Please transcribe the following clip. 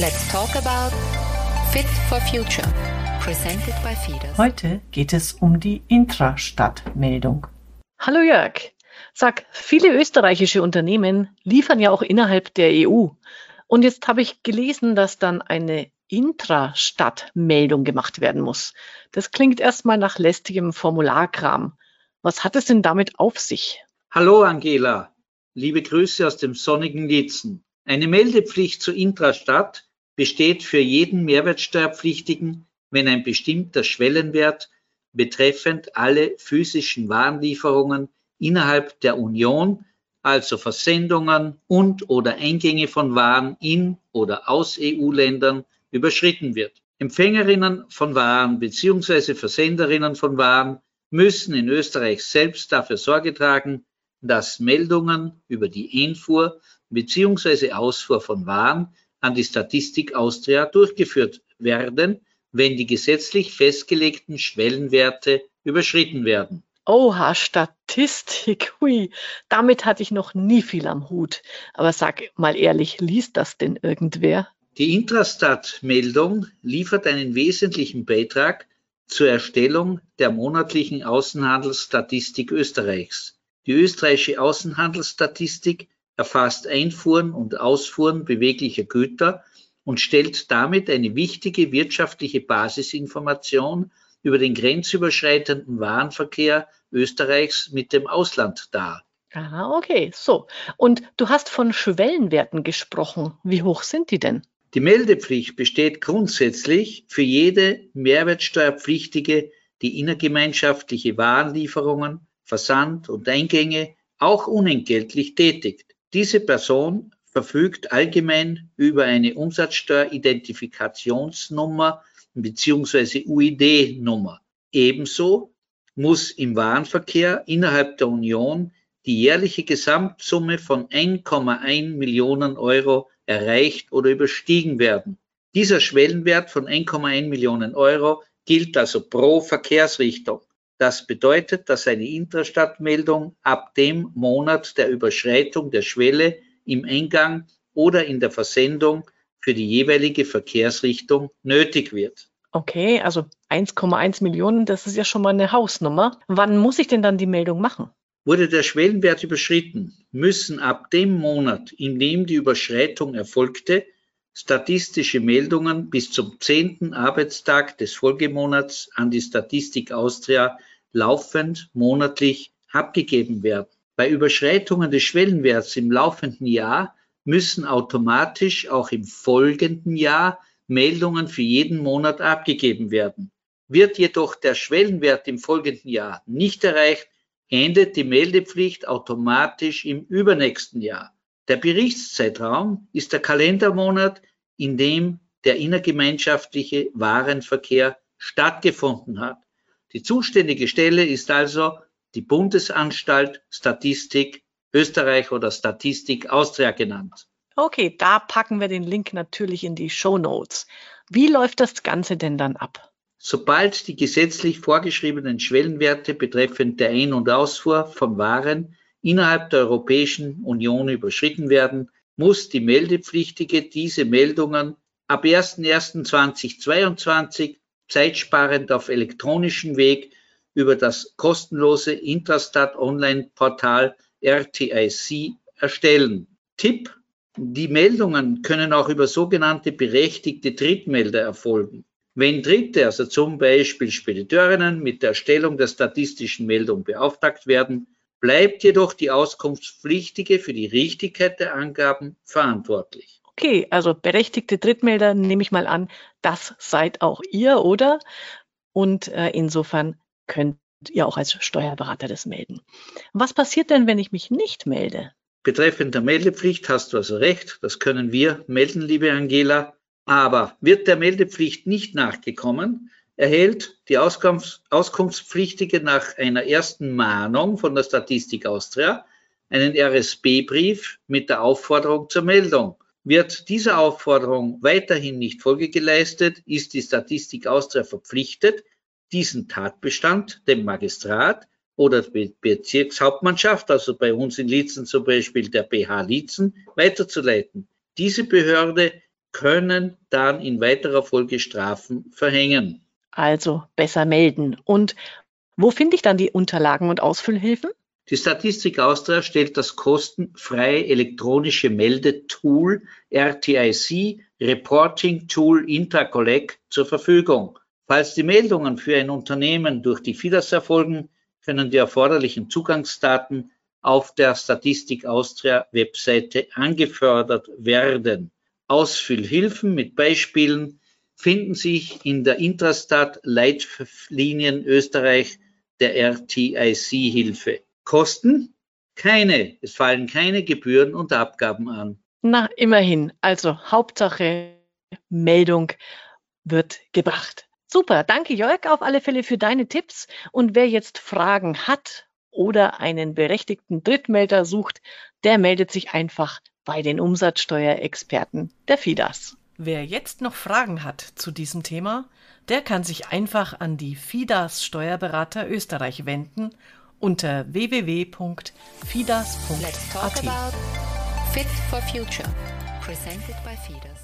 Let's talk about Fit for Future, presented by Fides. Heute geht es um die Intrastadt-Meldung. Hallo Jörg. Sag, viele österreichische Unternehmen liefern ja auch innerhalb der EU. Und jetzt habe ich gelesen, dass dann eine Intrastadt-Meldung gemacht werden muss. Das klingt erstmal nach lästigem Formularkram. Was hat es denn damit auf sich? Hallo Angela, liebe Grüße aus dem sonnigen Lietzen. Eine Meldepflicht zur Intrastadt besteht für jeden Mehrwertsteuerpflichtigen, wenn ein bestimmter Schwellenwert betreffend alle physischen Warenlieferungen innerhalb der Union, also Versendungen und oder Eingänge von Waren in oder aus EU-Ländern, überschritten wird. Empfängerinnen von Waren bzw. Versenderinnen von Waren müssen in Österreich selbst dafür Sorge tragen, dass Meldungen über die Einfuhr bzw. Ausfuhr von Waren an die Statistik Austria durchgeführt werden, wenn die gesetzlich festgelegten Schwellenwerte überschritten werden. Oha, Statistik, hui, damit hatte ich noch nie viel am Hut. Aber sag mal ehrlich, liest das denn irgendwer? Die Intrastat-Meldung liefert einen wesentlichen Beitrag zur Erstellung der monatlichen Außenhandelsstatistik Österreichs. Die österreichische Außenhandelsstatistik erfasst Einfuhren und Ausfuhren beweglicher Güter und stellt damit eine wichtige wirtschaftliche Basisinformation über den grenzüberschreitenden Warenverkehr Österreichs mit dem Ausland dar. Ah, okay, so. Und du hast von Schwellenwerten gesprochen. Wie hoch sind die denn? Die Meldepflicht besteht grundsätzlich für jede Mehrwertsteuerpflichtige, die innergemeinschaftliche Warenlieferungen, Versand und Eingänge auch unentgeltlich tätigt. Diese Person verfügt allgemein über eine Umsatzsteueridentifikationsnummer bzw. UID-Nummer. Ebenso muss im Warenverkehr innerhalb der Union die jährliche Gesamtsumme von 1,1 Millionen Euro erreicht oder überstiegen werden. Dieser Schwellenwert von 1,1 Millionen Euro gilt also pro Verkehrsrichtung. Das bedeutet, dass eine Intrastadtmeldung ab dem Monat der Überschreitung der Schwelle im Eingang oder in der Versendung für die jeweilige Verkehrsrichtung nötig wird. Okay, also 1,1 Millionen, das ist ja schon mal eine Hausnummer. Wann muss ich denn dann die Meldung machen? Wurde der Schwellenwert überschritten, müssen ab dem Monat, in dem die Überschreitung erfolgte, statistische Meldungen bis zum zehnten Arbeitstag des Folgemonats an die Statistik Austria laufend monatlich abgegeben werden. Bei Überschreitungen des Schwellenwerts im laufenden Jahr müssen automatisch auch im folgenden Jahr Meldungen für jeden Monat abgegeben werden. Wird jedoch der Schwellenwert im folgenden Jahr nicht erreicht, endet die Meldepflicht automatisch im übernächsten Jahr. Der Berichtszeitraum ist der Kalendermonat, in dem der innergemeinschaftliche Warenverkehr stattgefunden hat. Die zuständige Stelle ist also die Bundesanstalt Statistik Österreich oder Statistik Austria genannt. Okay, da packen wir den Link natürlich in die Show Notes. Wie läuft das Ganze denn dann ab? Sobald die gesetzlich vorgeschriebenen Schwellenwerte betreffend der Ein- und Ausfuhr von Waren innerhalb der Europäischen Union überschritten werden, muss die Meldepflichtige diese Meldungen ab 01.01.2022 zeitsparend auf elektronischen Weg über das kostenlose Intrastat Online-Portal RTIC erstellen. Tipp, die Meldungen können auch über sogenannte berechtigte Drittmelder erfolgen. Wenn Dritte, also zum Beispiel Spediteurinnen, mit der Erstellung der statistischen Meldung beauftragt werden, bleibt jedoch die Auskunftspflichtige für die Richtigkeit der Angaben verantwortlich. Okay, also berechtigte Drittmelder nehme ich mal an, das seid auch ihr, oder? Und äh, insofern könnt ihr auch als Steuerberater das melden. Was passiert denn, wenn ich mich nicht melde? Betreffend der Meldepflicht hast du also recht, das können wir melden, liebe Angela. Aber wird der Meldepflicht nicht nachgekommen, erhält die Auskunfts Auskunftspflichtige nach einer ersten Mahnung von der Statistik Austria einen RSB-Brief mit der Aufforderung zur Meldung. Wird dieser Aufforderung weiterhin nicht Folge geleistet, ist die Statistik Austria verpflichtet, diesen Tatbestand dem Magistrat oder Bezirkshauptmannschaft, also bei uns in Lietzen zum Beispiel der BH Lietzen, weiterzuleiten. Diese Behörde können dann in weiterer Folge Strafen verhängen. Also besser melden. Und wo finde ich dann die Unterlagen und Ausfüllhilfen? Die Statistik Austria stellt das kostenfreie elektronische Meldetool RTIC Reporting Tool Intracollect zur Verfügung. Falls die Meldungen für ein Unternehmen durch die FIDAS erfolgen, können die erforderlichen Zugangsdaten auf der Statistik Austria Webseite angefordert werden. Ausfüllhilfen mit Beispielen finden sich in der Intrastat Leitlinien Österreich der RTIC-Hilfe. Kosten? Keine. Es fallen keine Gebühren und Abgaben an. Na, immerhin. Also Hauptsache Meldung wird gebracht. Super, danke Jörg auf alle Fälle für deine Tipps. Und wer jetzt Fragen hat oder einen berechtigten Drittmelder sucht, der meldet sich einfach bei den Umsatzsteuerexperten der FIDAS. Wer jetzt noch Fragen hat zu diesem Thema, der kann sich einfach an die FIDAS Steuerberater Österreich wenden unter www.fidas.at. Let's talk about Fit for Future, presented by FIDAS.